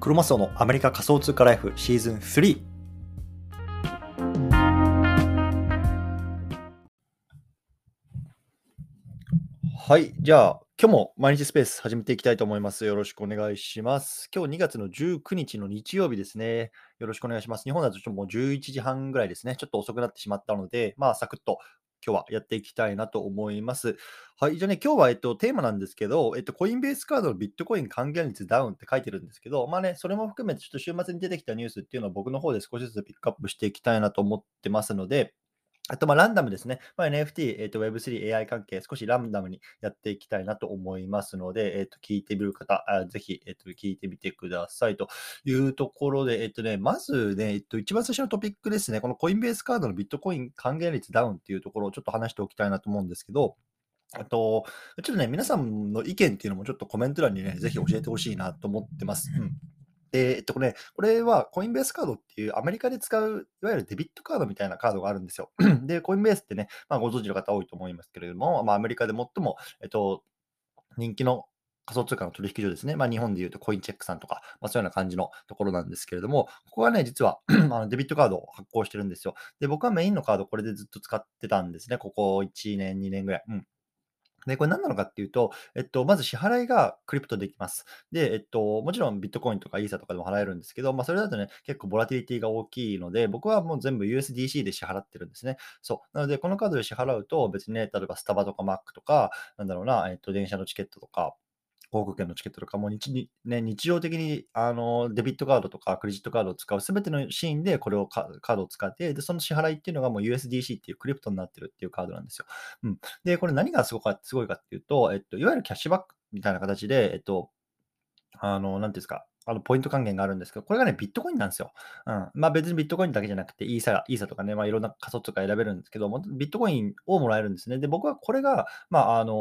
クロマスオのアメリカ仮想通貨ライフシーズン3はい。じゃあ、今日も毎日スペース始めていきたいと思います。よろしくお願いします。今日2月の19日の日曜日ですね。よろしくお願いします。日本だとちょっともう11時半ぐらいですね。ちょっと遅くなってしまったので、まあ、サクッと今日はやっていきたいなと思います。はい。じゃあね、今日は、えっと、テーマなんですけど、えっと、コインベースカードのビットコイン還元率ダウンって書いてるんですけど、まあね、それも含めてちょっと週末に出てきたニュースっていうのを僕の方で少しずつピックアップしていきたいなと思ってますので、あと、ま、ランダムですね。まあ、NFT、えっと、Web3、AI 関係、少しランダムにやっていきたいなと思いますので、えっと、聞いてみる方、あぜひ、えっと、聞いてみてくださいというところで、えっとね、まずね、えっと、一番最初のトピックですね、このコインベースカードのビットコイン還元率ダウンっていうところをちょっと話しておきたいなと思うんですけど、あと、ちょっとね、皆さんの意見っていうのもちょっとコメント欄にね、ぜひ教えてほしいなと思ってます。うん。で、えっとね、これはコインベースカードっていうアメリカで使う、いわゆるデビットカードみたいなカードがあるんですよ。で、コインベースってね、まあ、ご存知の方多いと思いますけれども、まあ、アメリカで最も、えっと、人気の仮想通貨の取引所ですね。まあ、日本でいうとコインチェックさんとか、まあ、そういうような感じのところなんですけれども、ここはね、実は あのデビットカードを発行してるんですよ。で、僕はメインのカードこれでずっと使ってたんですね。ここ1年、2年ぐらい。うん。で、これ何なのかっていうと、えっと、まず支払いがクリプトできます。で、えっと、もちろんビットコインとかイーサとかでも払えるんですけど、まあ、それだとね、結構ボラティリティが大きいので、僕はもう全部 USDC で支払ってるんですね。そう。なので、このカードで支払うと、別にね、例えばスタバとかマックとか、なんだろうな、えっと、電車のチケットとか、航空券のチケットとかも日に、ね、日常的にあのデビットカードとかクレジットカードを使うすべてのシーンでこれをカードを使ってで、その支払いっていうのがもう USDC っていうクリプトになってるっていうカードなんですよ。うん、で、これ何がすごかすごいかっていうと、えっと、いわゆるキャッシュバックみたいな形で、えっと、あの、なんていうんですか、あのポイント還元があるんですけど、これがね、ビットコインなんですよ。うん。まあ別にビットコインだけじゃなくて、イーサ、イーサとかね、まあいろんな仮想通貨選べるんですけど、ビットコインをもらえるんですね。で、僕はこれが、まあ、あの、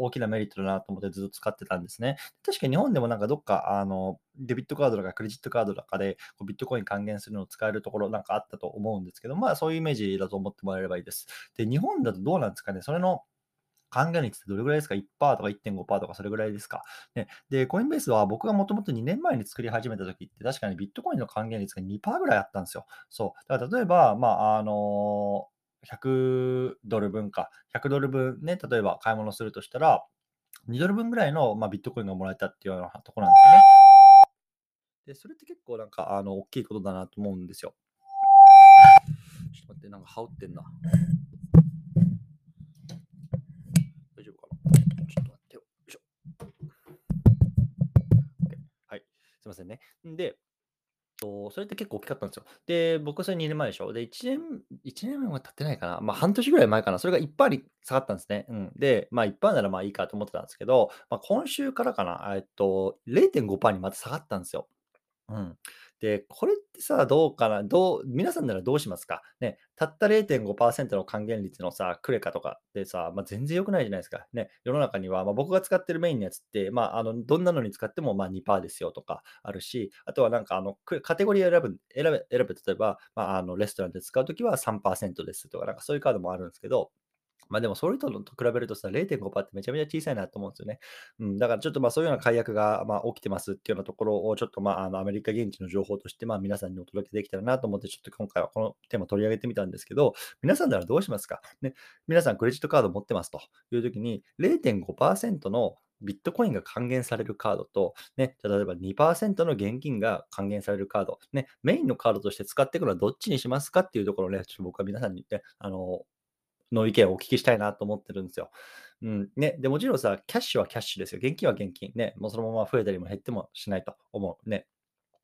大きなメリットだなと思ってずっと使ってたんですね。確かに日本でもなんかどっか、あの、デビットカードとかクレジットカードとかでこうビットコイン還元するのを使えるところなんかあったと思うんですけど、まあそういうイメージだと思ってもらえればいいです。で、日本だとどうなんですかね、それの還元率ってどれぐらいですか ?1% とか1.5%とかそれぐらいですか、ね、で、コインベースは僕がもともと2年前に作り始めた時って確かにビットコインの還元率が2%ぐらいあったんですよ。そう。だから例えば、まあ、あの100ドル分か、100ドル分ね、例えば買い物するとしたら、2ドル分ぐらいの、まあ、ビットコインがもらえたっていうようなところなんですよね。で、それって結構なんか、あの、大きいことだなと思うんですよ。ちょっと待って、なんか羽織ってんな。ませんね。で、それって結構大きかったんですよ。で、僕はそれ2年前でしょ。で、1年、1年前は経ってないかな。まあ、半年ぐらい前かな。それが1%に下がったんですね。うん。で、まあ、いっぱいならまあいいかと思ってたんですけど、まあ、今週からかな。えっと、0.5%にまた下がったんですよ。うん。で、これってさ、どうかなどう、皆さんならどうしますか？ね、たった0.5%の還元率のさ、クレカとかってさ、まあ、全然良くないじゃないですか。ね、世の中には、まあ、僕が使ってるメインのやつって、まあ、あのどんなのに使ってもまあ2%ですよとかあるし、あとはなんかあのカテゴリー選ぶ、選べ、選べ例えば、まあ、あのレストランで使うときは3%ですとか、なんかそういうカードもあるんですけど、まあでも、それとと比べるとさ、0.5%ってめちゃめちゃ小さいなと思うんですよね。うん、だからちょっとまあそういうような解約がまあ起きてますっていうようなところを、ちょっとまああのアメリカ現地の情報としてまあ皆さんにお届けできたらなと思って、ちょっと今回はこのテーマ取り上げてみたんですけど、皆さんならどうしますか？ね、皆さんクレジットカード持ってますというときに、0.5%のビットコインが還元されるカードと、ね、例えば2%の現金が還元されるカード、ね、メインのカードとして使っていくのはどっちにしますかっていうところをね、ちょっと僕は皆さんにね、あの、の意見をお聞きしたいなと思ってるんですよ。うん。ね。で、もちろんさ、キャッシュはキャッシュですよ。現金は現金。ね。もうそのまま増えたりも減ってもしないと思う。ね。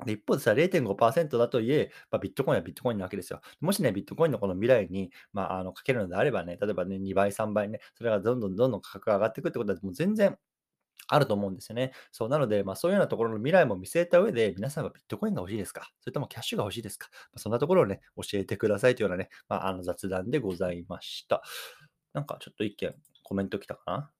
で一方でさ、0.5%だといえ、まあ、ビットコインはビットコインなわけですよ。もしね、ビットコインのこの未来に、まあ、あのかけるのであればね、例えばね、2倍、3倍ね、それがどんどんどんどん価格が上がっていくってことは、もう全然あると思うんですよね。そうなので、まあ、そういうようなところの未来も見据えた上で、皆さんはビットコインが欲しいですか？それともキャッシュが欲しいですか、まあ、そんなところをね、教えてくださいというようなね、まあ、あの雑談でございました。なんかちょっと一件コメント来たかな？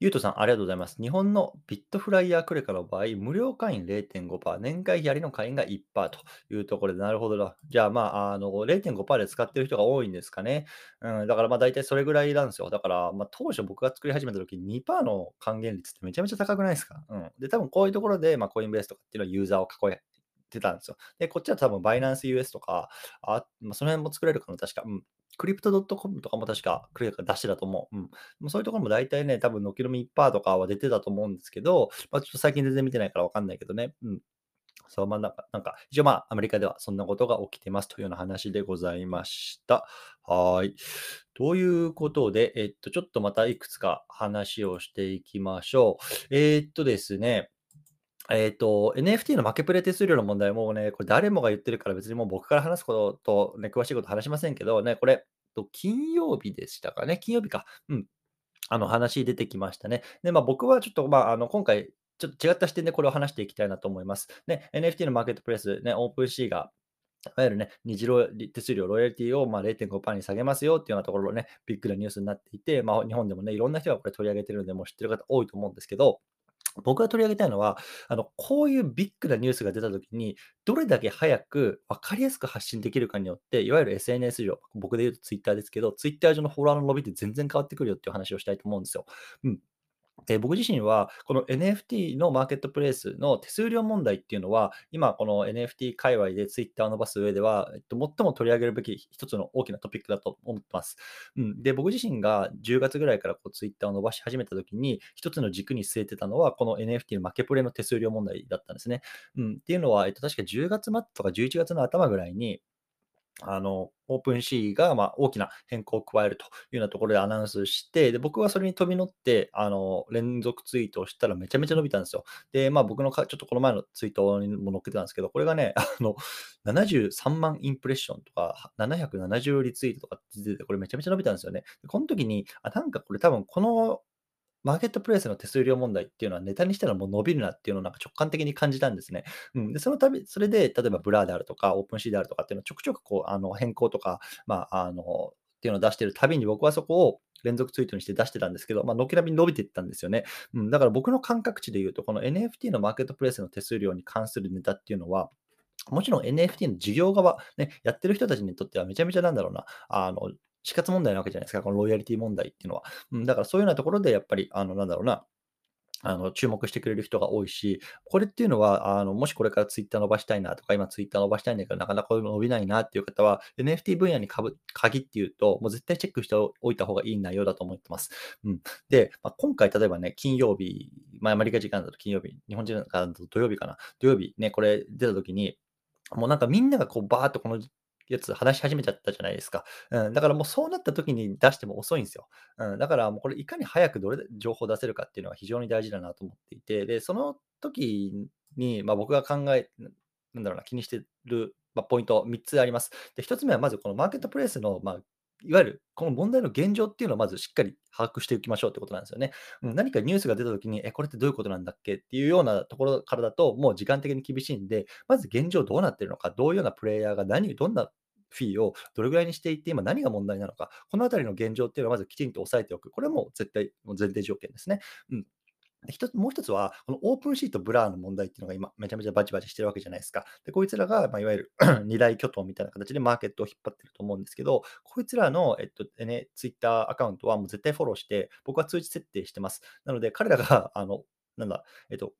ゆうとさん、ありがとうございます。日本のビットフライヤークレカの場合、無料会員0.5%、年会費ありの会員が1%というところで、なるほどな。じゃあ、まあ、あの、0.5%で使ってる人が多いんですかね。うん、だからまあ大体それぐらいなんですよ。だから、まあ、当初僕が作り始めた時に2%の還元率ってめちゃめちゃ高くないですか？うん。で、多分こういうところで、まあ、コインベースとかっていうのはユーザーを囲いてたんですよ。で、こっちは多分バイナンス US とか、あ、まあ、その辺も作れるかな、確か。うん。クリプトドットコムとかも確かクレカ出してたと思う。うん。そういうところも大体ね、多分軒並み1%とかは出てたと思うんですけど、まあ、ちょっと最近全然見てないからわかんないけどね。うん。そう、まあ、なんか、なんか一応まあ、アメリカではそんなことが起きてますというような話でございました。はい。ということで、えっと、ちょっとまたいくつか話をしていきましょう。えーっとですね、えっと、NFT の負けプレ手数料の問題もね、これ誰もが言ってるから別にもう僕から話すこととね、詳しいこと話しませんけどね、これ、金曜日でしたかね、金曜日か。うん。あの話出てきましたね。で、まあ僕はちょっと、まあ、あの今回、ちょっと違った視点でこれを話していきたいなと思います。ね、NFT のマーケットプレイス、ね、オープンシーがいわゆるね、二次手数料、ロイヤリティをまあ0.5%に下げますよっていうようなところをね、ビッグなニュースになっていて、まあ、日本でもね、いろんな人がこれ取り上げてるので、もう知ってる方多いと思うんですけど、僕が取り上げたいのは、あの、こういうビッグなニュースが出たときに、どれだけ早く分かりやすく発信できるかによって、いわゆる SNS 上、僕で言うと Twitter ですけど、Twitter 上のフォロワーの伸びって全然変わってくるよっていう話をしたいと思うんですよ。うん。で、僕自身は、この NFT のマーケットプレイスの手数料問題っていうのは、今この NFT 界隈で Twitter を伸ばす上では、えっと、最も取り上げるべき一つの大きなトピックだと思ってます。うん、で、僕自身が10月ぐらいからこう Twitter を伸ばし始めた時に、一つの軸に据えてたのは、この NFT の負けプレの手数料問題だったんですね。うん、っていうのは、えっと、確か10月末とか11月の頭ぐらいに、あの、オープンシーが、ま、大きな変更を加えるというようなところでアナウンスして、で、僕はそれに飛び乗って、あの、連続ツイートをしたらめちゃめちゃ伸びたんですよ。で、まあ、僕のかちょっとこの前のツイートにも載っけてたんですけど、これがね、あの、73万インプレッションとか、770リツイートとかって出てて、これめちゃめちゃ伸びたんですよね。でこの時に、あ、なんかこれ多分このマーケットプレイスの手数料問題っていうのはネタにしたらもう伸びるなっていうのをなんか直感的に感じたんですね。うん、でそのたび、それで例えば Blurであるとか、 OpenSeaであるとかっていうのをちょくちょくこうあの変更とか、まあ、あの、っていうのを出してるたびに僕はそこを連続ツイートにして出してたんですけど、まあ、軒並み伸びていったんですよね。うん、だから僕の感覚値で言うと、この NFT のマーケットプレイスの手数料に関するネタっていうのは、もちろん NFT の事業側、ね、やってる人たちにとってはめちゃめちゃなんだろうな、あの、死活問題なわけじゃないですか、このロイヤリティ問題っていうのは。うん、だからそういうようなところでやっぱり、あの、なんだろうな、あの、注目してくれる人が多いし、これっていうのは、あの、もしこれからツイッター伸ばしたいなとか、今ツイッター伸ばしたいんだけど、なかなか伸びないなっていう方は、NFT 分野にかぶ限って言うと、もう絶対チェックしておいた方がいい内容だと思ってます。うん。で、まあ、今回、例えばね、金曜日、まあ、アメリカ時間だと金曜日、日本時間だと土曜日かな。土曜日ね、これ出た時に、もうなんかみんながこうバーっとこのやつ話し始めちゃったじゃないですか。うん、だからもうそうなった時に出しても遅いんですよ。うん、だからもうこれいかに早くどれで情報を出せるかっていうのは非常に大事だなと思っていて、で、その時に、まあ、僕が考え、なんだろうな、気にしてる、まあ、ポイント3つあります。で、1つ目はまずこのマーケットプレイスの、まあ、いわゆるこの問題の現状っていうのをまずしっかり把握していきましょうってことなんですよね。うん、何かニュースが出たときに、え、これってどういうことなんだっけっていうようなところからだと、もう時間的に厳しいんで、まず現状どうなってるのか、どういうようなプレイヤーが何、どんなフィーをどれぐらいにしていって、今何が問題なのか、このあたりの現状っていうのをまずきちんと押さえておく。これも絶対もう前提条件ですね。うん。で一つもう一つは、この OpenSeaと、Blurの問題っていうのが今、めちゃめちゃバチバチしてるわけじゃないですか。で、こいつらが、まあ、いわゆる 二大巨頭みたいな形でマーケットを引っ張ってると思うんですけど、こいつらの、えっとね、ツイッターアカウントはもう絶対フォローして、僕は通知設定してます。なので、彼らが、あの、なんだ、えっと、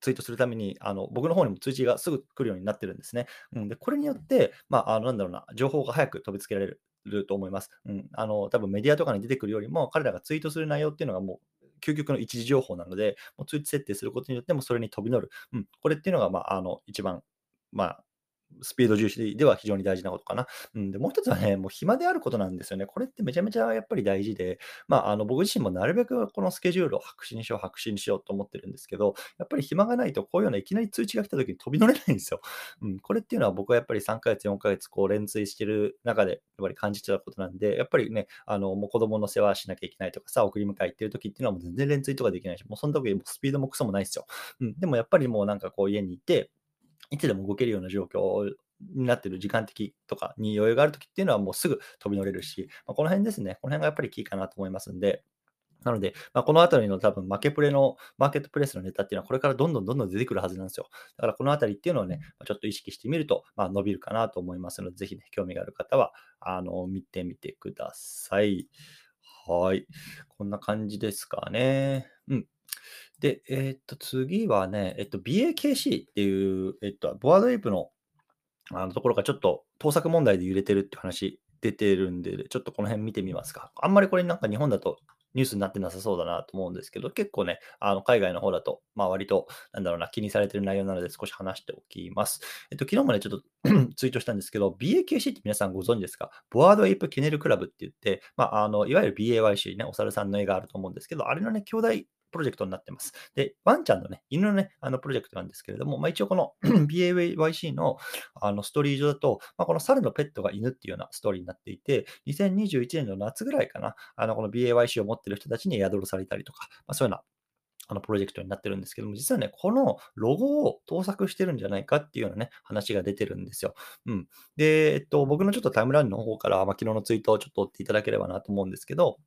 ツイートするために、あの僕の方にも通知がすぐ来るようになってるんですね。うん、でこれによって、まあ、あのなんだろうな、情報が早く飛びつけられる。と思います。うん、あの多分メディアとかに出てくるよりも、彼らがツイートする内容っていうのがもう究極の一時情報なので、もう通知設定することによってもそれに飛び乗る。うん、これっていうのが、まあ、あの一番、まあ、スピード重視では非常に大事なことかな。うん、でもう一つはね、もう暇であることなんですよね。これってめちゃめちゃやっぱり大事で、まあ、あの僕自身もなるべくこのスケジュールを白紙にしよう、白紙にしようと思ってるんですけど、やっぱり暇がないと、こういうようないきなり通知が来た時に飛び乗れないんですよ。うん、これっていうのは僕はやっぱり3ヶ月、4ヶ月こう連追してる中で、やっぱり感じてたことなんで、やっぱりね、あのもう子供の世話しなきゃいけないとかさ、送り迎え行ってる時っていうのはもう全然連追とかできないし、もうその時スピードもクソもないですよ。うん、でもやっぱりもうなんかこう家にいて、いつでも動けるような状況になってる時間的とかに余裕があるときっていうのはもうすぐ飛び乗れるし、まあ、この辺ですね、この辺がやっぱりキーかなと思いますんで、なので、まあ、このあたりの多分、マケプレの、マーケットプレイスのネタっていうのは、これからどんどんどんどん出てくるはずなんですよ。だからこのあたりっていうのをね、まあちょっと意識してみると、まあ、伸びるかなと思いますので、ぜひね、興味がある方は、あの、見てみてください。はい。こんな感じですかね。うん。で、えーっと、次はね、えっと、BAKC っていう、えっと、ボワードエイプのあのところがちょっと盗作問題で揺れてるって話出てるんで、ちょっとこの辺見てみますか。あんまりこれなんか日本だとニュースになってなさそうだなと思うんですけど、結構ね、あの海外の方だと、まあ割と、なんだろうな、気にされてる内容なので少し話しておきます。えっと、昨日もね、ちょっと ツイートしたんですけど、BAKC って皆さんご存知ですか？ボワードエイプケネルクラブって言って、まあ、あの、いわゆる BAYC ね、お猿さんの絵があると思うんですけど、あれのね、兄弟プロジェクトになってます。で、ワンちゃんのね、犬のね、あのプロジェクトなんですけれども、まあ、一応この BAYC のあのストーリー上だと、まあ、この猿のペットが犬っていうようなストーリーになっていて、2021年の夏ぐらいかな、あのこの BAYC を持ってる人たちに宿るされたりとか、まあ、そういうようなあのプロジェクトになってるんですけども、実はね、このロゴを盗作してるんじゃないかっていうようなね、話が出てるんですよ。うん。で、えっと、僕のちょっとタイムラインの方から、まあ、昨日のツイートをちょっと追っていただければなと思うんですけど、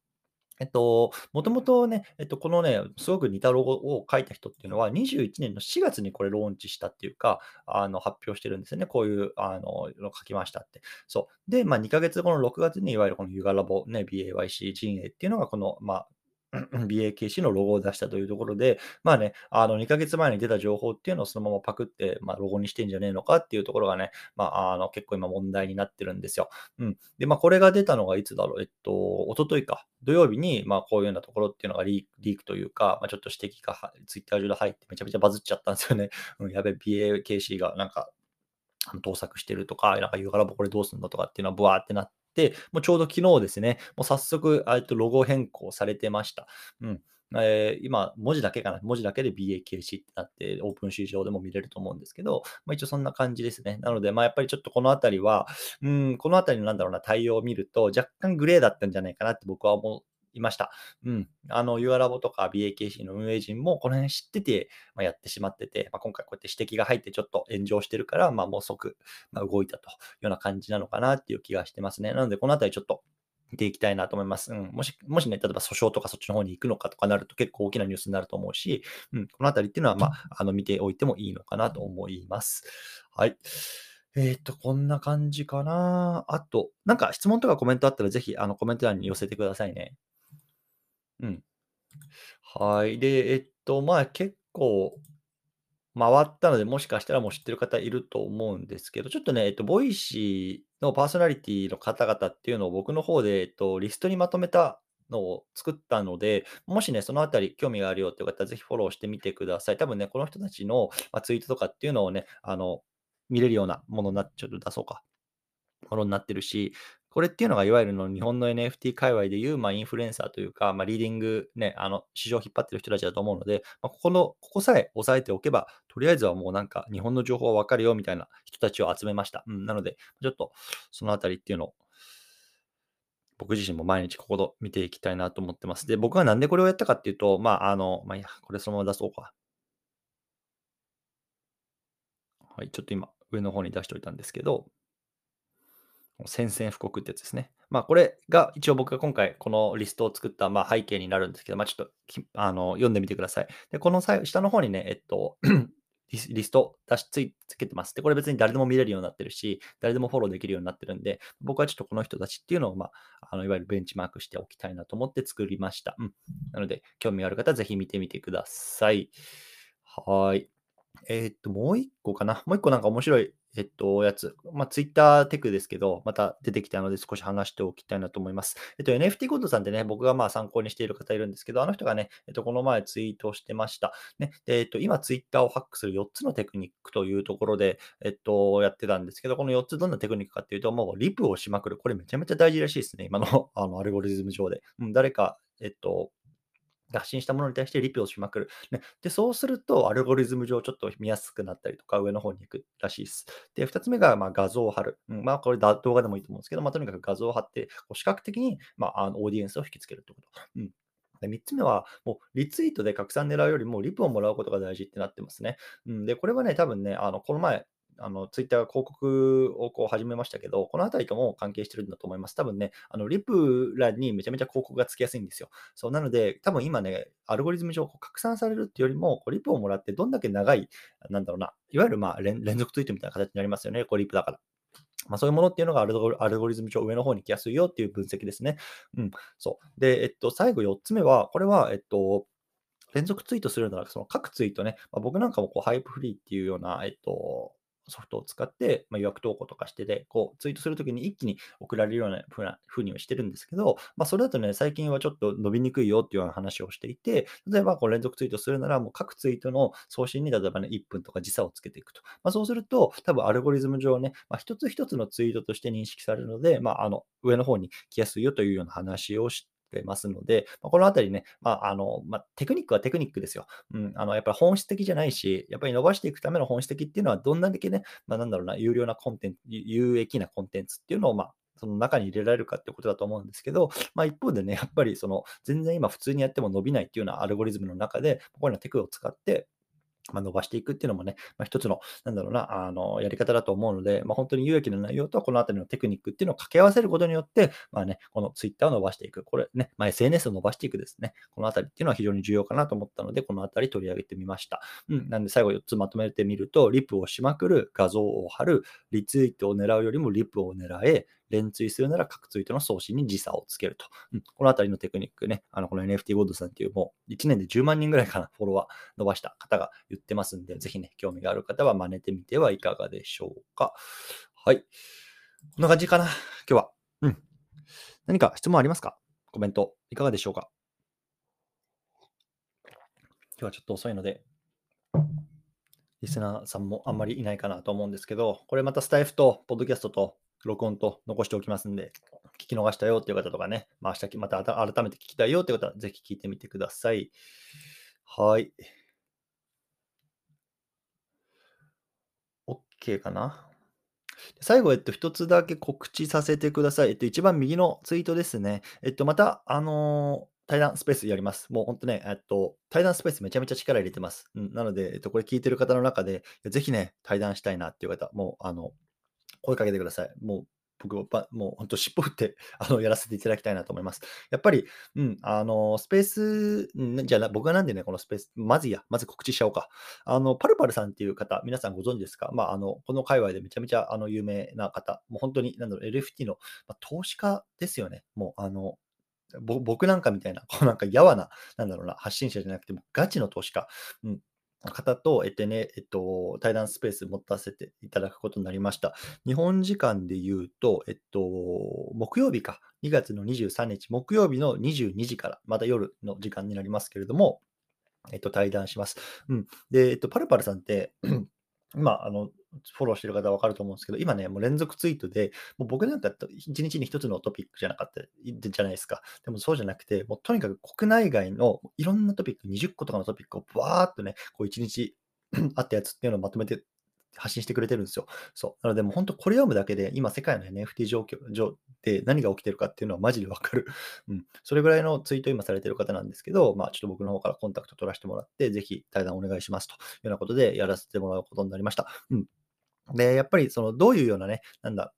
えっと、もともとね、えっと、このね、すごく似たロゴを書いた人っていうのは、21年の4月にこれローンチしたっていうか、あの、発表してるんですよね。こういう、あの、書きましたって。そう。で、まあ、2ヶ月後の6月に、いわゆるこのユガラボ、ね、BAYC 陣営っていうのが、この、まあ、BAKC のロゴを出したというところで、まあね、あの2ヶ月前に出た情報っていうのをそのままパクって、まあ、ロゴにしてんじゃねえのかっていうところがね、まあ、あの結構今問題になってるんですよ。うん。で、まあ、これが出たのがいつだろう、えっと、一昨日か、土曜日に、まあ、こういうようなところっていうのがリークというか、まあ、ちょっと指摘がツイッター上で入ってめちゃめちゃバズっちゃったんですよね。うん、やべ、BAKC がなんか盗作してるとか、なんかユーガラボこれどうすんだとかっていうのはブワーってなって、もうちょうど昨日ですね、もう早速、とロゴ変更されてました。うん。えー、今、文字だけかな、文字だけで BAKC ってなって、オープン市場でも見れると思うんですけど、まあ、一応そんな感じですね。なので、まあ、やっぱりちょっとこのあたりは、うん、このあたりのなんだろうな、対応を見ると、若干グレーだったんじゃないかなって僕は思いました。うん。あの、ユアラボとか BAKC の運営陣もこの辺知ってて、まあ、やってしまってて、まあ、今回こうやって指摘が入ってちょっと炎上してるから、まあ、もう即、まあ、動いたというような感じなのかなっていう気がしてますね。なので、このあたりちょっと見ていきたいなと思います。うん、もし、もしね、例えば訴訟とかそっちの方に行くのかとかなると結構大きなニュースになると思うし、うん、このあたりっていうのは、まあ、あの、見ておいてもいいのかなと思います。はい。えっ、と、こんな感じかな。あと、なんか質問とかコメントあったらぜひ、あの、コメント欄に寄せてくださいね。うん。はい。で、えっと、まあ、結構回ったので、もしかしたらもう知ってる方いると思うんですけど、ちょっとね、えっと、 Voicy のパーソナリティの方々っていうのを僕の方で、えっと、リストにまとめたのを作ったので、もしね、そのあたり興味があるよっていう方はぜひフォローしてみてください。多分ね、この人たちの、ま、ツイートとかっていうのをね、あの、見れるようなものになっちょっと出そうか。ものになってるし、これっていうのがいわゆるの日本の NFT 界隈でいう、まあ、インフルエンサーというか、まあ、リーディング、ね、あの市場を引っ張ってる人たちだと思うので、まあ、ここの、ここさえ押さえておけば、とりあえずはもうなんか日本の情報はわかるよみたいな人たちを集めました。うん、なので、ちょっとそのあたりっていうのを、僕自身も毎日ここと見ていきたいなと思ってます。で、僕がなんでこれをやったかっていうと、まあ、あの、まあ、いや、これそのまま出そうか。はい、ちょっと今、上の方に出しておいたんですけど、宣戦布告ってやつですね。まあ、これが一応僕が今回このリストを作ったまあ背景になるんですけど、まあ、ちょっとあの読んでみてください。で、この下の方にね、えっと、リスト出しついつけてます。で、これ別に誰でも見れるようになってるし、誰でもフォローできるようになってるんで、僕はちょっとこの人たちっていうのを、まあ、あのいわゆるベンチマークしておきたいなと思って作りました。うん。なので、興味ある方はぜひ見てみてください。はい。えーっと、もう一個かな。もう一個なんか面白い、えっと、やつ。まあ、ツイッターテクですけど、また出てきたので少し話しておきたいなと思います。えっと、NFT ゴッドさんってね、僕がまあ参考にしている方いるんですけど、あの人がね、えっと、この前ツイートしてました。ね、で、えっと、今ツイッターをハックする4つのテクニックというところで、えっと、やってたんですけど、この4つどんなテクニックかっていうと、もうリプをしまくる。これめちゃめちゃ大事らしいですね。今のあのアルゴリズム上で。うん、誰か、えっと、発信したものに対してリピをしまくる。ね、で、そうすると、アルゴリズム上ちょっと見やすくなったりとか、上の方に行くらしいです。で、2つ目が、ま、画像を貼る。うん、まあ、これ動画でもいいと思うんですけど、まあ、とにかく画像を貼って、こう視覚的に、まあ、あのオーディエンスを引きつけるってこと。うんで3つ目は、もうリツイートで拡散狙うよりもリプをもらうことが大事ってなってますね。うん、で、これはね、多分ね、あのこの前、あの、ツイッターが広告をこう始めましたけど、このあたりとも関係してるんだと思います。多分ね、あの、リプ欄にめちゃめちゃ広告がつきやすいんですよ。そう、なので、多分今ね、アルゴリズム上拡散されるっていうよりも、こうリプをもらってどんだけ長い、なんだろうな、いわゆるまあ連続ツイートみたいな形になりますよね、こうリプだから。まあ、そういうものっていうのがアルゴアルゴリズム上上の方に来やすいよっていう分析ですね。うん、そう。で、えっと、最後4つ目は、これは、えっと、連続ツイートするなら、その各ツイートね、まあ、僕なんかもこうハイプフリーっていうような、えっと、ソフトを使って、まあ、予約投稿とかしてで、こう、ツイートするときに一気に送られるようなふうな風にはしてるんですけど、まあ、それだとね、最近はちょっと伸びにくいよっていうような話をしていて、例えばこう連続ツイートするなら、もう各ツイートの送信に、例えばね、1分とか時差をつけていくと。まあ、そうすると、多分アルゴリズム上ね、まあ、一つ一つのツイートとして認識されるので、まあ、あの、上の方に来やすいよというような話をして、ますので、まあ、このあたりね、まあ、あの、まあ、テクニックはテクニックですよ。うん、あの、やっぱり本質的じゃないし、やっぱり伸ばしていくための本質的っていうのは、どんなだけね、まあ、なんだろうな、有料なコンテンツ、有益なコンテンツっていうのを、まあ、その中に入れられるかってことだと思うんですけど、まあ、一方でね、やっぱりその全然今普通にやっても伸びないっていうようなアルゴリズムの中で、こういうのテクを使って、まあ、伸ばしていくっていうのもね、まあ、一つの、なんだろうな、あの、やり方だと思うので、まあ、本当に有益な内容とこのあたりのテクニックっていうのを掛け合わせることによって、まあね、この Twitter を伸ばしていく。これね、まあ、SNS を伸ばしていくですね。このあたりっていうのは非常に重要かなと思ったので、このあたり取り上げてみました。うん。なんで最後4つまとめてみると、リプをしまくる、画像を貼る、リツイートを狙うよりもリプを狙え、連追するなら各ツイートの送信に時差をつけると。うん、このあたりのテクニックね、あのこの NFT ゴードさんっていうもう1年で10万人ぐらいかな、フォロワー伸ばした方が言ってますんで、ぜひね、興味がある方は真似てみてはいかがでしょうか。はい。こんな感じかな、今日は。うん。何か質問ありますか？コメントいかがでしょうか？今日はちょっと遅いので、リスナーさんもあんまりいないかなと思うんですけど、これまたスタイフとポッドキャストと録音と残しておきますんで、聞き逃したよっていう方とかね、まあ、明日また改めて聞きたいよっていう方は、ぜひ聞いてみてください。はい。OK かな？最後、えっと、一つだけ告知させてください。えっと、一番右のツイートですね。えっと、また、あのー対談スペースやります。もう本当ね、えっと、対談スペースめちゃめちゃ力入れてます。うん、なので、えっと、これ聞いてる方の中で、ぜひね、対談したいなっていう方、もう、あの、声かけてください。もう僕はもう本当尻尾振ってあのやらせていただきたいなと思います。やっぱり、うん、あの、スペース、じゃあ僕はなんでね、このスペース、まずいや、まず告知しちゃおうか。あの、パルパルさんっていう方、皆さんご存知ですか？まあ、あの、この界隈でめちゃめちゃあの有名な方、もう本当に、なんだろう、LFT の、まあ、投資家ですよね。もう、あの、僕なんかみたいな、こうなんかやわな、なんだろうな、発信者じゃなくて、もガチの投資家、うん、方と、えっとね、えっと、対談スペース持たせていただくことになりました。日本時間で言うと、えっと、木曜日か、2月の23日、木曜日の22時から、また夜の時間になりますけれども、えっと、対談します。うん。で、えっと、パルパルさんって 今、あの、フォローしてる方は分かると思うんですけど、今ね、もう連続ツイートで、もう僕なんか一日に一つのトピックじゃなかったじゃないですか。でもそうじゃなくて、もうとにかく国内外のいろんなトピック、20個とかのトピックをバーっとね、こう一日 あったやつっていうのをまとめて発信してくれてるんですよ。そう。なので、もう本当これ読むだけで、今世界の NFT 状況上で何が起きてるかっていうのはマジでわかる。うん。それぐらいのツイート今されてる方なんですけど、まあちょっと僕の方からコンタクト取らせてもらって、ぜひ対談お願いしますというようなことでやらせてもらうことになりました。うん。で、やっぱりそのどういうようなね、なんだ、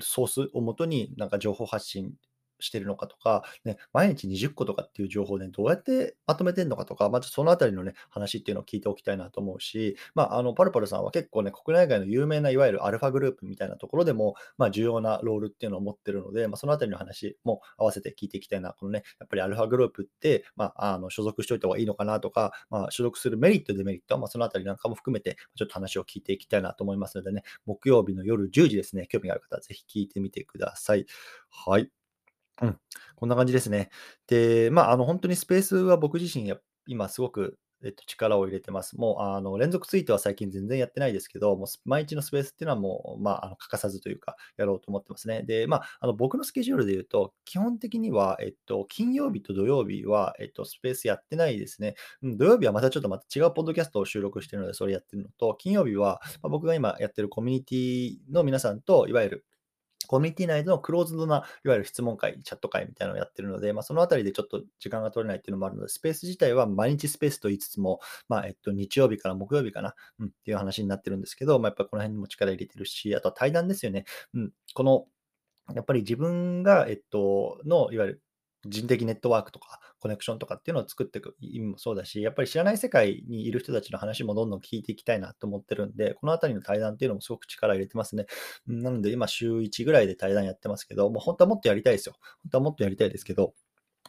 ソースをもとになんか情報発信してるのかとか、ね、毎日20個とかっていう情報で、ね、どうやってまとめてるのかとか、まずそのあたりのね、話っていうのを聞いておきたいなと思うし、まあ、あの、パルパルさんは結構ね、国内外の有名ないわゆるアルファグループみたいなところでも、まあ、重要なロールっていうのを持ってるので、まあ、そのあたりの話も合わせて聞いていきたいな。このね、やっぱりアルファグループって、まあ、あの、所属しておいた方がいいのかなとか、まあ、所属するメリット、デメリット、まあ、そのあたりなんかも含めて、ちょっと話を聞いていきたいなと思いますのでね、木曜日の夜10時ですね、興味がある方はぜひ聞いてみてください。はい。うん、こんな感じですね。で、まあ、あの、本当にスペースは僕自身や、今すごく、えっと、力を入れてます。もう、あの、連続ツイートは最近全然やってないですけど、もう毎日のスペースっていうのはもう、まあ、あの欠かさずというか、やろうと思ってますね。で、まあ、あの、僕のスケジュールで言うと、基本的には、えっと、金曜日と土曜日は、えっと、スペースやってないですね。うん、土曜日はまたちょっとまた違うポッドキャストを収録してるので、それやってるのと、金曜日は、まあ、僕が今やってるコミュニティの皆さんと、いわゆるコミュニティ内でのクローズドな、いわゆる質問会、チャット会みたいなのをやってるので、まあ、そのあたりでちょっと時間が取れないっていうのもあるので、スペース自体は毎日スペースと言いつつも、まあ、えっと、日曜日から木曜日かな、うん、っていう話になってるんですけど、まあ、やっぱこの辺にも力入れてるし、あとは対談ですよね。うん、この、やっぱり自分が、えっと、の、いわゆる人的ネットワークとか、コネクションとかっていうのを作っていく意味もそうだし、やっぱり知らない世界にいる人たちの話もどんどん聞いていきたいなと思ってるんで、このあたりの対談っていうのもすごく力入れてますね。なので今週1ぐらいで対談やってますけど、もう本当はもっとやりたいですよ。本当はもっとやりたいですけど、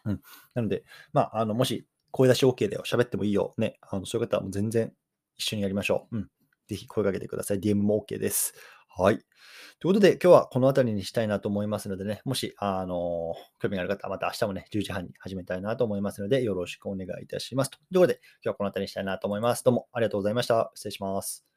うん。なので、まあ、あの、もし声出し OK だよ、喋ってもいいよ、ね、あのそういう方はもう全然一緒にやりましょう。うん。ぜひ声かけてください。DM も OK です。はい。ということで、今日はこの辺りにしたいなと思いますのでね、もし、あの、興味がある方また明日もね、10時半に始めたいなと思いますので、よろしくお願いいたします。ということで、今日はこの辺りにしたいなと思います。どうもありがとうございました。失礼します。